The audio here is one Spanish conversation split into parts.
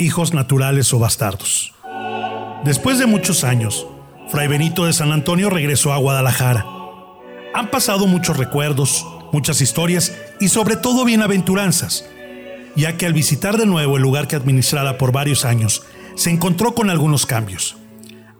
hijos naturales o bastardos. Después de muchos años, Fray Benito de San Antonio regresó a Guadalajara. Han pasado muchos recuerdos, muchas historias y sobre todo bienaventuranzas, ya que al visitar de nuevo el lugar que administrara por varios años, se encontró con algunos cambios.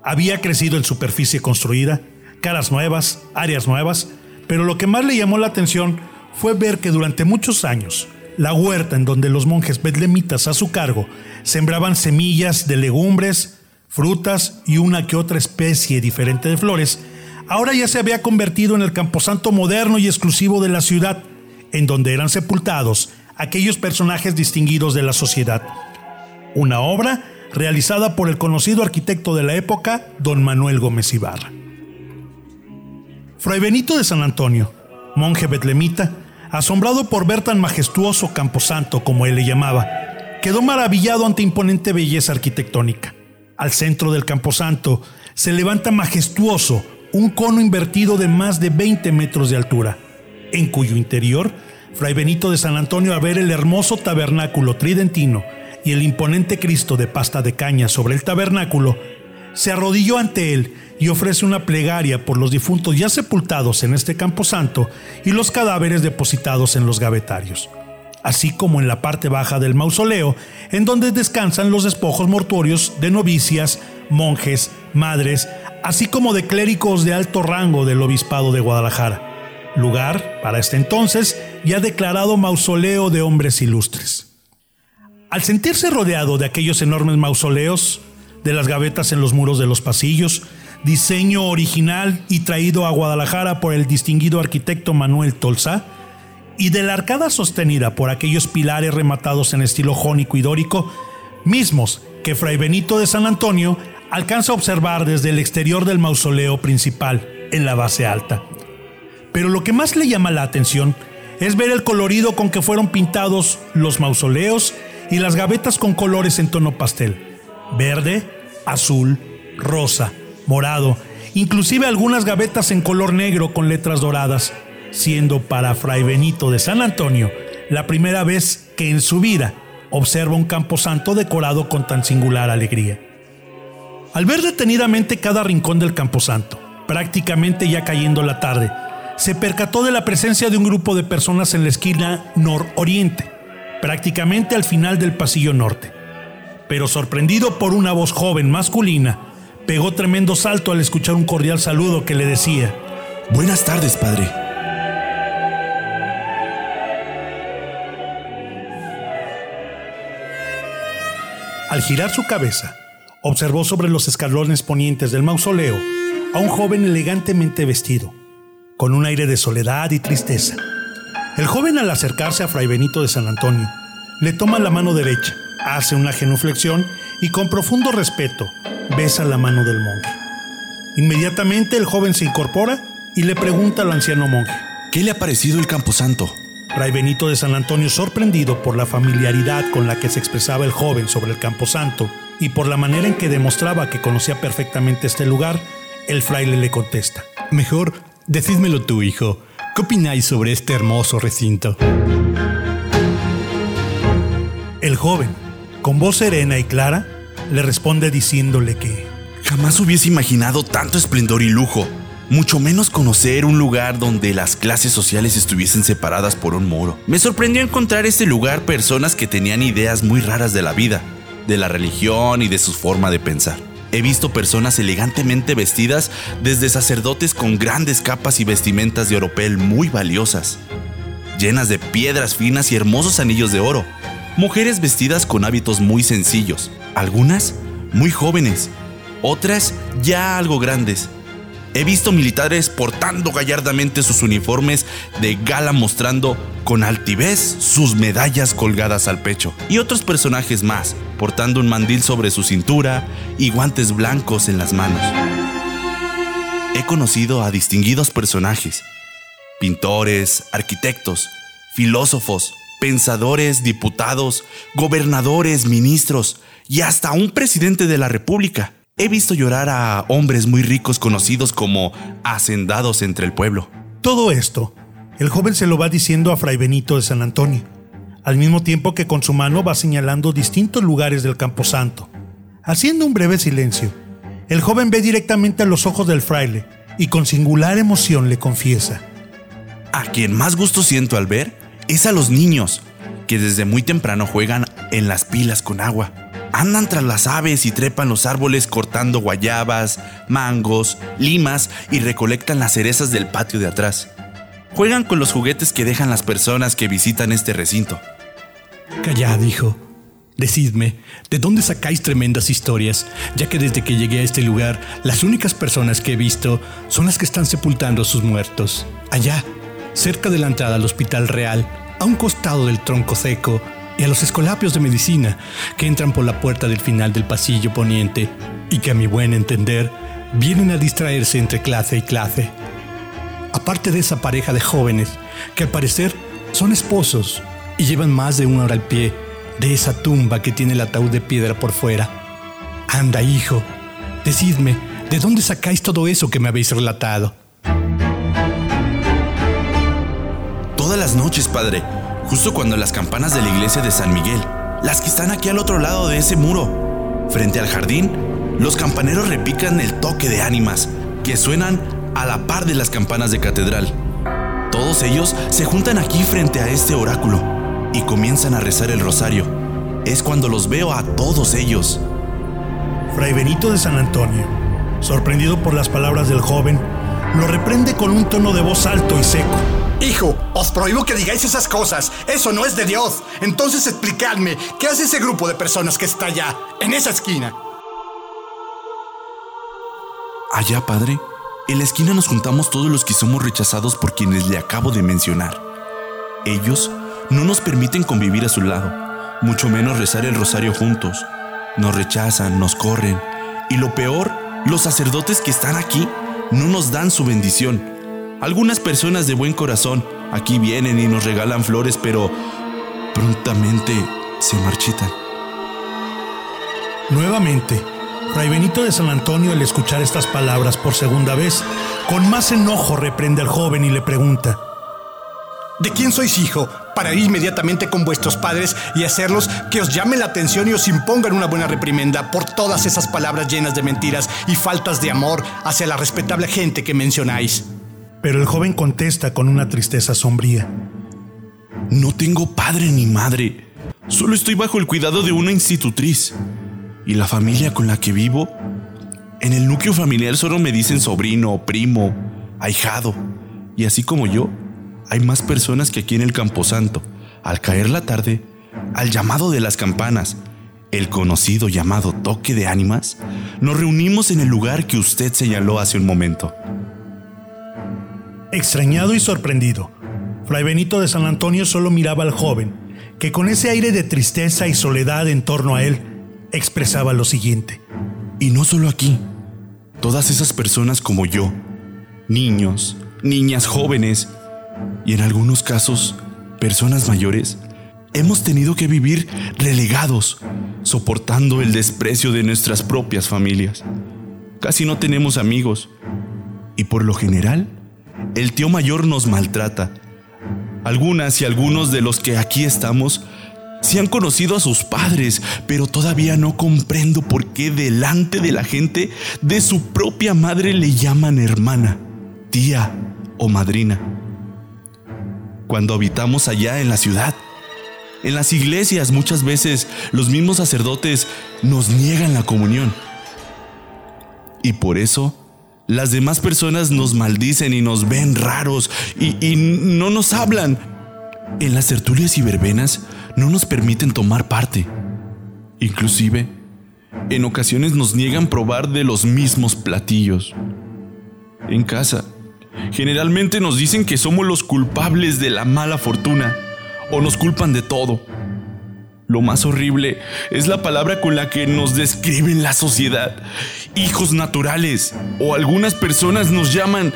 Había crecido en superficie construida, caras nuevas, áreas nuevas, pero lo que más le llamó la atención fue ver que durante muchos años, la huerta en donde los monjes bedlemitas a su cargo sembraban semillas de legumbres, frutas y una que otra especie diferente de flores, ahora ya se había convertido en el camposanto moderno y exclusivo de la ciudad, en donde eran sepultados aquellos personajes distinguidos de la sociedad. Una obra realizada por el conocido arquitecto de la época, don Manuel Gómez Ibarra. Fray Benito de San Antonio, monje betlemita, asombrado por ver tan majestuoso camposanto como él le llamaba, quedó maravillado ante imponente belleza arquitectónica. Al centro del camposanto se levanta majestuoso un cono invertido de más de 20 metros de altura, en cuyo interior Fray Benito de San Antonio a ver el hermoso tabernáculo tridentino y el imponente Cristo de pasta de caña sobre el tabernáculo, se arrodilló ante él y ofrece una plegaria por los difuntos ya sepultados en este camposanto y los cadáveres depositados en los gavetarios, así como en la parte baja del mausoleo, en donde descansan los despojos mortuorios de novicias, monjes, madres, así como de clérigos de alto rango del obispado de Guadalajara, lugar, para este entonces, ya declarado mausoleo de hombres ilustres. Al sentirse rodeado de aquellos enormes mausoleos, de las gavetas en los muros de los pasillos, diseño original y traído a Guadalajara por el distinguido arquitecto Manuel Tolsa, y de la arcada sostenida por aquellos pilares rematados en estilo jónico y dórico, mismos que Fray Benito de San Antonio alcanza a observar desde el exterior del mausoleo principal, en la base alta. Pero lo que más le llama la atención es ver el colorido con que fueron pintados los mausoleos y las gavetas con colores en tono pastel. Verde, azul, rosa, morado, inclusive algunas gavetas en color negro con letras doradas, siendo para Fray Benito de San Antonio la primera vez que en su vida observa un camposanto decorado con tan singular alegría. Al ver detenidamente cada rincón del camposanto, prácticamente ya cayendo la tarde, se percató de la presencia de un grupo de personas en la esquina nororiente, prácticamente al final del pasillo norte. Pero sorprendido por una voz joven masculina, pegó tremendo salto al escuchar un cordial saludo que le decía, Buenas tardes, padre. Al girar su cabeza, observó sobre los escalones ponientes del mausoleo a un joven elegantemente vestido, con un aire de soledad y tristeza. El joven al acercarse a Fray Benito de San Antonio, le toma la mano derecha, hace una genuflexión y con profundo respeto besa la mano del monje. Inmediatamente el joven se incorpora y le pregunta al anciano monje, ¿qué le ha parecido el camposanto? Fray Benito de San Antonio, sorprendido por la familiaridad con la que se expresaba el joven sobre el camposanto y por la manera en que demostraba que conocía perfectamente este lugar, el fraile le contesta. Mejor, decídmelo tú, hijo. ¿Qué opináis sobre este hermoso recinto? El joven, con voz serena y clara, le responde diciéndole que jamás hubiese imaginado tanto esplendor y lujo, mucho menos conocer un lugar donde las clases sociales estuviesen separadas por un muro. Me sorprendió encontrar este lugar personas que tenían ideas muy raras de la vida, de la religión y de su forma de pensar. He visto personas elegantemente vestidas, desde sacerdotes con grandes capas y vestimentas de oropel muy valiosas, llenas de piedras finas y hermosos anillos de oro. Mujeres vestidas con hábitos muy sencillos, algunas muy jóvenes, otras ya algo grandes. He visto militares portando gallardamente sus uniformes de gala mostrando con altivez sus medallas colgadas al pecho. Y otros personajes más, portando un mandil sobre su cintura y guantes blancos en las manos. He conocido a distinguidos personajes, pintores, arquitectos, filósofos, pensadores, diputados, gobernadores, ministros y hasta un presidente de la República. He visto llorar a hombres muy ricos conocidos como hacendados entre el pueblo. Todo esto, el joven se lo va diciendo a Fray Benito de San Antonio, al mismo tiempo que con su mano va señalando distintos lugares del camposanto. Haciendo un breve silencio, el joven ve directamente a los ojos del fraile y con singular emoción le confiesa. A quien más gusto siento al ver es a los niños, que desde muy temprano juegan en las pilas con agua. Andan tras las aves y trepan los árboles cortando guayabas, mangos, limas y recolectan las cerezas del patio de atrás. Juegan con los juguetes que dejan las personas que visitan este recinto. Callad, hijo. Decidme, ¿de dónde sacáis tremendas historias? Ya que desde que llegué a este lugar, las únicas personas que he visto son las que están sepultando a sus muertos. Allá, cerca de la entrada al Hospital Real, a un costado del tronco seco, y a los escolapios de medicina que entran por la puerta del final del pasillo poniente y que a mi buen entender vienen a distraerse entre clase y clase. Aparte de esa pareja de jóvenes que al parecer son esposos y llevan más de una hora al pie de esa tumba que tiene el ataúd de piedra por fuera. Anda, hijo, decidme, ¿de dónde sacáis todo eso que me habéis relatado? Noches, padre, justo cuando las campanas de la iglesia de San Miguel, las que están aquí al otro lado de ese muro, frente al jardín, los campaneros repican el toque de ánimas, que suenan a la par de las campanas de catedral. Todos ellos se juntan aquí frente a este oráculo y comienzan a rezar el rosario. Es cuando los veo a todos ellos. Fray Benito de San Antonio, sorprendido por las palabras del joven, lo reprende con un tono de voz alto y seco. Hijo, os prohíbo que digáis esas cosas. Eso no es de Dios. Entonces explicadme, ¿qué hace ese grupo de personas que está allá, en esa esquina? Allá, padre, en la esquina nos juntamos todos los que somos rechazados por quienes le acabo de mencionar. Ellos no nos permiten convivir a su lado, mucho menos rezar el rosario juntos. Nos rechazan, nos corren. Y lo peor, los sacerdotes que están aquí no nos dan su bendición. Algunas personas de buen corazón aquí vienen y nos regalan flores, pero prontamente se marchitan. Nuevamente, Fray Benito de San Antonio, al escuchar estas palabras por segunda vez, con más enojo reprende al joven y le pregunta, ¿De quién sois hijo? Para ir inmediatamente con vuestros padres y hacerlos que os llamen la atención y os impongan una buena reprimenda por todas esas palabras llenas de mentiras y faltas de amor hacia la respetable gente que mencionáis. Pero el joven contesta con una tristeza sombría. No tengo padre ni madre. Solo estoy bajo el cuidado de una institutriz. Y la familia con la que vivo, en el núcleo familiar solo me dicen sobrino, primo, ahijado. Y así como yo, hay más personas que aquí en el Camposanto. Al caer la tarde, al llamado de las campanas, el conocido llamado toque de ánimas, nos reunimos en el lugar que usted señaló hace un momento. Extrañado y sorprendido, Fray Benito de San Antonio solo miraba al joven, que con ese aire de tristeza y soledad en torno a él, expresaba lo siguiente. Y no solo aquí, todas esas personas como yo, niños, niñas jóvenes, y en algunos casos, personas mayores, hemos tenido que vivir relegados, soportando el desprecio de nuestras propias familias. Casi no tenemos amigos y por lo general, el tío mayor nos maltrata. Algunas y algunos de los que aquí estamos se han conocido a sus padres, pero todavía no comprendo por qué delante de la gente de su propia madre le llaman hermana, tía o madrina cuando habitamos allá en la ciudad. En las iglesias muchas veces los mismos sacerdotes nos niegan la comunión. Y por eso las demás personas nos maldicen y nos ven raros y, no nos hablan. En las tertulias y verbenas no nos permiten tomar parte. Inclusive, en ocasiones nos niegan probar de los mismos platillos. En casa, Generalmente nos dicen que somos los culpables de la mala fortuna o nos culpan de todo. Lo más horrible es la palabra con la que nos describen la sociedad. Hijos naturales. O algunas personas nos llaman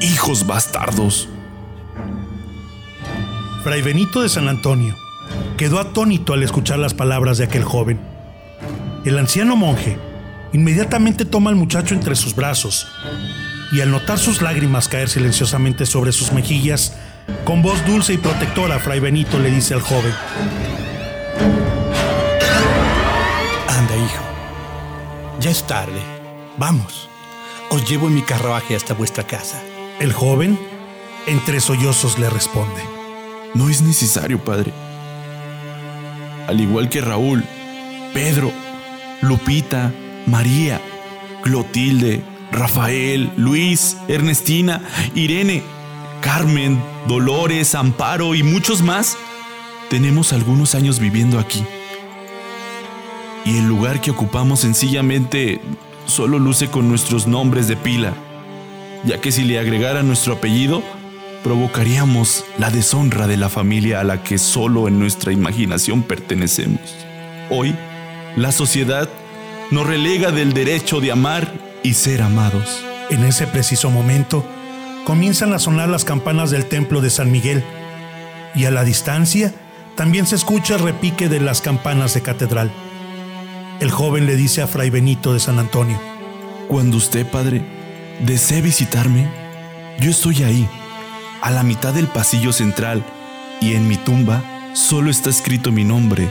hijos bastardos. Fray Benito de San Antonio quedó atónito al escuchar las palabras de aquel joven. El anciano monje inmediatamente toma al muchacho entre sus brazos y al notar sus lágrimas caer silenciosamente sobre sus mejillas, Con voz dulce y protectora, Fray Benito le dice al joven, Anda, hijo. Ya es tarde. Vamos. Os llevo en mi carruaje hasta vuestra casa. el joven, entre sollozos, le responde, No es necesario, padre. Al igual que Raúl, Pedro, Lupita, María, Clotilde, Rafael, Luis, Ernestina, Irene, Carmen, Dolores, Amparo y muchos más, tenemos algunos años viviendo aquí. Y el lugar que ocupamos sencillamente solo luce con nuestros nombres de pila, ya que si le agregara nuestro apellido, provocaríamos la deshonra de la familia a la que solo en nuestra imaginación pertenecemos. Hoy, la sociedad nos relega del derecho de amar y ser amados. En ese preciso momento, comienzan a sonar las campanas del templo de San Miguel y a la distancia también se escucha el repique de las campanas de catedral. El joven le dice a Fray Benito de San Antonio, Cuando usted, padre, desee visitarme, yo estoy ahí, a la mitad del pasillo central, y en mi tumba solo está escrito mi nombre,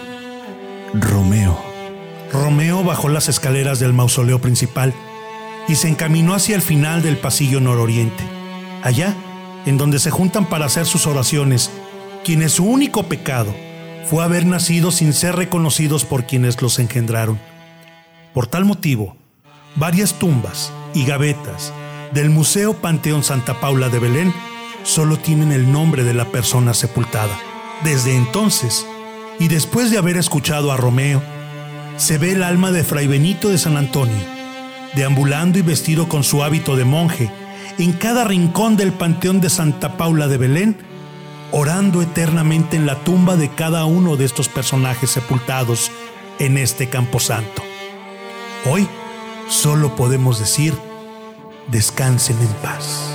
Romeo. Romeo bajó las escaleras del mausoleo principal y se encaminó hacia el final del pasillo nororiente, allá en donde se juntan para hacer sus oraciones, quienes su único pecado fue haber nacido sin ser reconocidos por quienes los engendraron. Por tal motivo, varias tumbas y gavetas del Museo Panteón Santa Paula de Belén solo tienen el nombre de la persona sepultada. Desde entonces, y después de haber escuchado a Romeo, se ve el alma de Fray Benito de San Antonio, deambulando y vestido con su hábito de monje, en cada rincón del Panteón de Santa Paula de Belén, orando eternamente en la tumba de cada uno de estos personajes sepultados en este camposanto. Hoy solo podemos decir, descansen en paz.